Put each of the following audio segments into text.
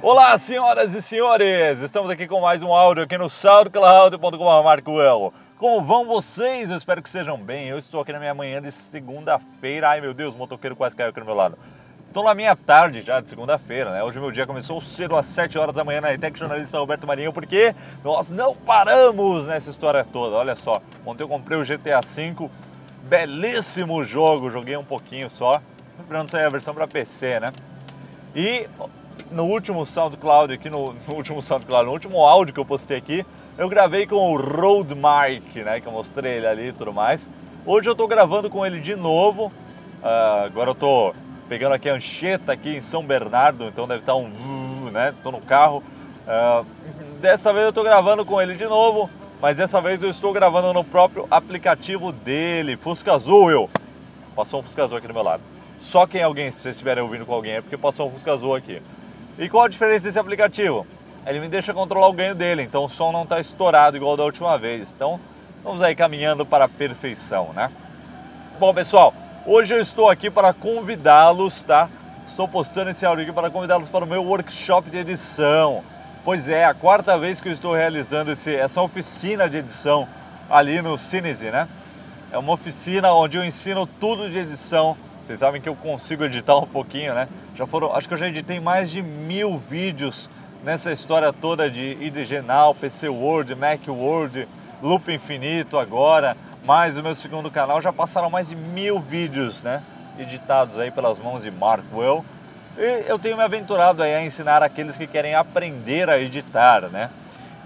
Olá, senhoras e senhores! Estamos aqui com mais um áudio aqui no SoundCloud.com Marco. Como vão vocês? Eu espero que sejam bem. Eu estou aqui na minha manhã de segunda-feira. Ai meu Deus, o motoqueiro quase caiu aqui do meu lado. Estou na minha tarde já de segunda-feira, né? Hoje meu dia começou cedo às 7 horas da manhã na ETEC Jornalista Roberto Marinho, porque nós não paramos nessa história toda. Olha só, ontem eu comprei o GTA V, belíssimo jogo, joguei um pouquinho só, esperando sair a versão para PC, né? E no último SoundCloud aqui, no, no, último SoundCloud, no último áudio que eu postei aqui, eu gravei com o Rode Mic, né? Que eu mostrei ele ali e tudo mais. Hoje eu estou gravando com ele de novo. Uh, agora eu estou pegando aqui a Anchieta aqui em São Bernardo, então deve estar um, né? Tô no carro. Uh, dessa vez eu estou gravando com ele de novo, mas dessa vez eu estou gravando no próprio aplicativo dele, Fusca Azul, eu. Passou um Fusca Azul aqui do meu lado. Só quem alguém, se vocês estiverem ouvindo com alguém, é porque passou um Fusca Azul aqui. E qual a diferença desse aplicativo? Ele me deixa controlar o ganho dele, então o som não está estourado igual da última vez. Então, vamos aí caminhando para a perfeição, né? Bom, pessoal, Hoje eu estou aqui para convidá-los, tá? Estou postando esse áudio aqui para convidá-los para o meu workshop de edição. Pois é, a quarta vez que eu estou realizando esse, essa oficina de edição ali no Cinese, né? É uma oficina onde eu ensino tudo de edição. Vocês sabem que eu consigo editar um pouquinho, né? Já foram, acho que eu já editei mais de mil vídeos nessa história toda de IDG Now, PC Word, Mac Word, Loop Infinito agora mais o meu segundo canal já passaram mais de mil vídeos, né? Editados aí pelas mãos de Mark Well. E eu tenho me aventurado aí a ensinar aqueles que querem aprender a editar, né?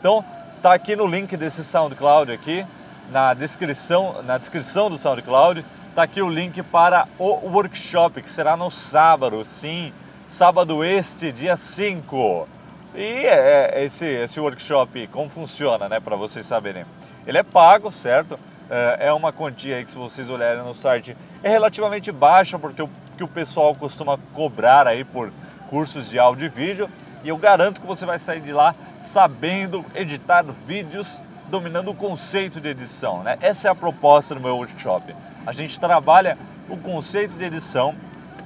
Então, tá aqui no link desse SoundCloud aqui, na descrição, na descrição do SoundCloud, tá aqui o link para o workshop que será no sábado, sim, sábado este, dia 5. E é, é, esse, esse workshop, como funciona, né, para vocês saberem. Ele é pago, certo? É, é uma quantia que se vocês olharem no site é relativamente baixa porque o que o pessoal costuma cobrar aí por cursos de áudio e vídeo e eu garanto que você vai sair de lá sabendo editar vídeos, dominando o conceito de edição, né? Essa é a proposta do meu workshop. A gente trabalha o conceito de edição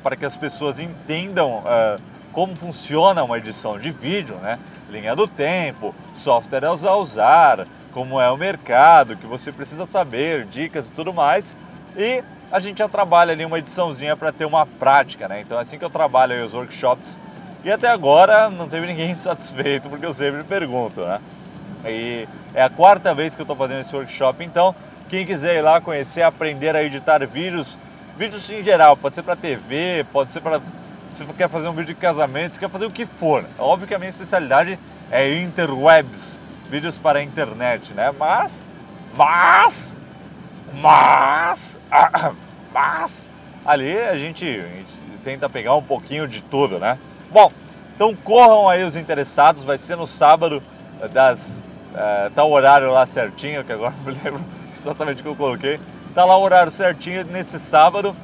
para que as pessoas entendam uh, como funciona uma edição de vídeo, né? Linha do tempo, softwares a usar, como é o mercado, que você precisa saber, dicas e tudo mais. E a gente já trabalha ali uma ediçãozinha para ter uma prática, né? Então é assim que eu trabalho os workshops. E até agora não teve ninguém satisfeito, porque eu sempre pergunto, né? E é a quarta vez que eu estou fazendo esse workshop, então quem quiser ir lá conhecer, aprender a editar vídeos, vídeos em geral, pode ser para TV, pode ser para se você quer fazer um vídeo de casamento, se quer fazer o que for. Óbvio que a minha especialidade é interwebs, vídeos para a internet, né? Mas, mas, mas, mas, ali a gente, a gente tenta pegar um pouquinho de tudo, né? Bom, então corram aí os interessados, vai ser no sábado, das, uh, tá o horário lá certinho, que agora não me lembro exatamente o que eu coloquei. Tá lá o horário certinho nesse sábado.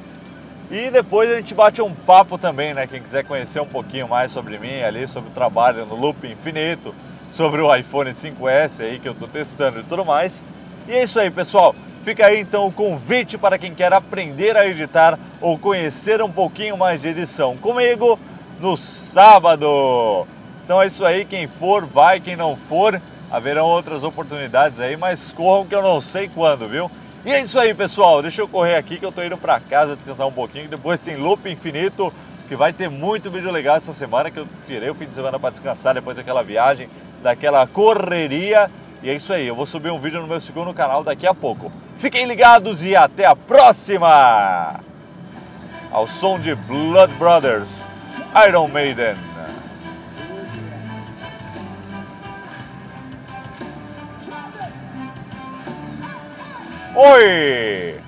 E depois a gente bate um papo também, né? Quem quiser conhecer um pouquinho mais sobre mim ali, sobre o trabalho no Loop Infinito, sobre o iPhone 5S aí que eu estou testando e tudo mais. E é isso aí, pessoal. Fica aí então o convite para quem quer aprender a editar ou conhecer um pouquinho mais de edição comigo no sábado. Então é isso aí, quem for, vai, quem não for, haverão outras oportunidades aí, mas corram que eu não sei quando, viu? E é isso aí, pessoal. Deixa eu correr aqui que eu tô indo para casa descansar um pouquinho. Depois tem Loop Infinito, que vai ter muito vídeo legal essa semana, que eu tirei o fim de semana para descansar depois daquela viagem daquela correria. E é isso aí, eu vou subir um vídeo no meu segundo canal daqui a pouco. Fiquem ligados e até a próxima! Ao som de Blood Brothers, Iron Maiden. Oi!